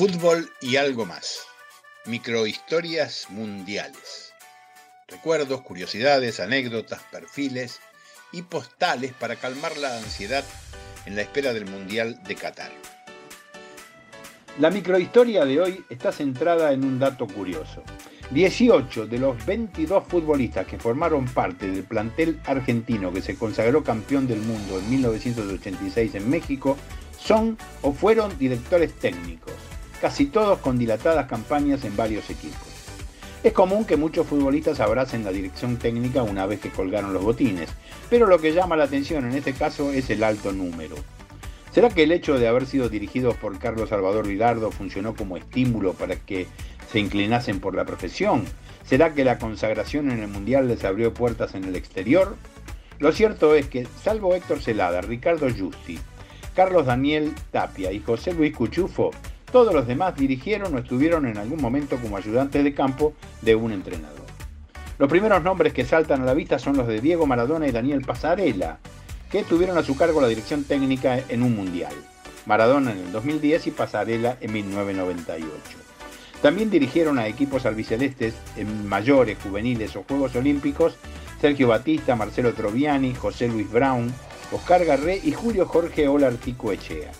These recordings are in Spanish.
Fútbol y algo más. Microhistorias mundiales. Recuerdos, curiosidades, anécdotas, perfiles y postales para calmar la ansiedad en la espera del Mundial de Qatar. La microhistoria de hoy está centrada en un dato curioso. 18 de los 22 futbolistas que formaron parte del plantel argentino que se consagró campeón del mundo en 1986 en México son o fueron directores técnicos casi todos con dilatadas campañas en varios equipos. Es común que muchos futbolistas abracen la dirección técnica una vez que colgaron los botines, pero lo que llama la atención en este caso es el alto número. ¿Será que el hecho de haber sido dirigidos por Carlos Salvador Vilardo funcionó como estímulo para que se inclinasen por la profesión? ¿Será que la consagración en el Mundial les abrió puertas en el exterior? Lo cierto es que, salvo Héctor Celada, Ricardo Justi, Carlos Daniel Tapia y José Luis Cuchufo, todos los demás dirigieron o estuvieron en algún momento como ayudantes de campo de un entrenador. Los primeros nombres que saltan a la vista son los de Diego Maradona y Daniel Pasarela, que tuvieron a su cargo la dirección técnica en un mundial. Maradona en el 2010 y Pasarela en 1998. También dirigieron a equipos albicelestes en mayores, juveniles o Juegos Olímpicos Sergio Batista, Marcelo Troviani, José Luis Brown, Oscar Garré y Julio Jorge Olartico Echea.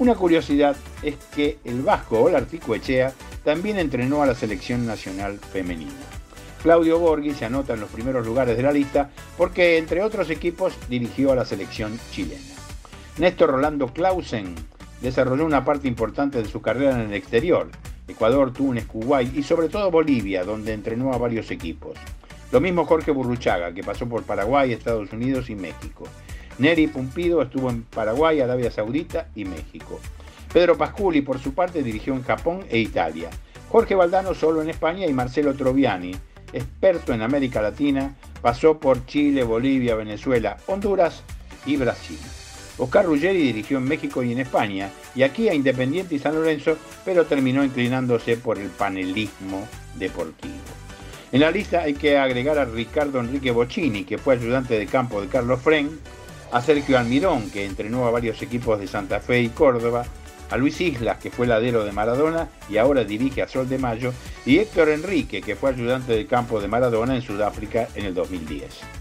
Una curiosidad es que el vasco Olartico Echea también entrenó a la selección nacional femenina. Claudio Borghi se anota en los primeros lugares de la lista porque, entre otros equipos, dirigió a la selección chilena. Néstor Rolando Clausen desarrolló una parte importante de su carrera en el exterior, Ecuador, Túnez, Kuwait y sobre todo Bolivia, donde entrenó a varios equipos. Lo mismo Jorge Burruchaga, que pasó por Paraguay, Estados Unidos y México. Neri Pumpido estuvo en Paraguay, Arabia Saudita y México. Pedro Pasculi, por su parte, dirigió en Japón e Italia. Jorge Valdano solo en España y Marcelo Troviani, experto en América Latina, pasó por Chile, Bolivia, Venezuela, Honduras y Brasil. Oscar Ruggeri dirigió en México y en España, y aquí a Independiente y San Lorenzo, pero terminó inclinándose por el panelismo deportivo. En la lista hay que agregar a Ricardo Enrique Bocini, que fue ayudante de campo de Carlos Fren, a Sergio Almirón, que entrenó a varios equipos de Santa Fe y Córdoba, a Luis Islas, que fue ladero de Maradona y ahora dirige a Sol de Mayo, y Héctor Enrique, que fue ayudante de campo de Maradona en Sudáfrica en el 2010.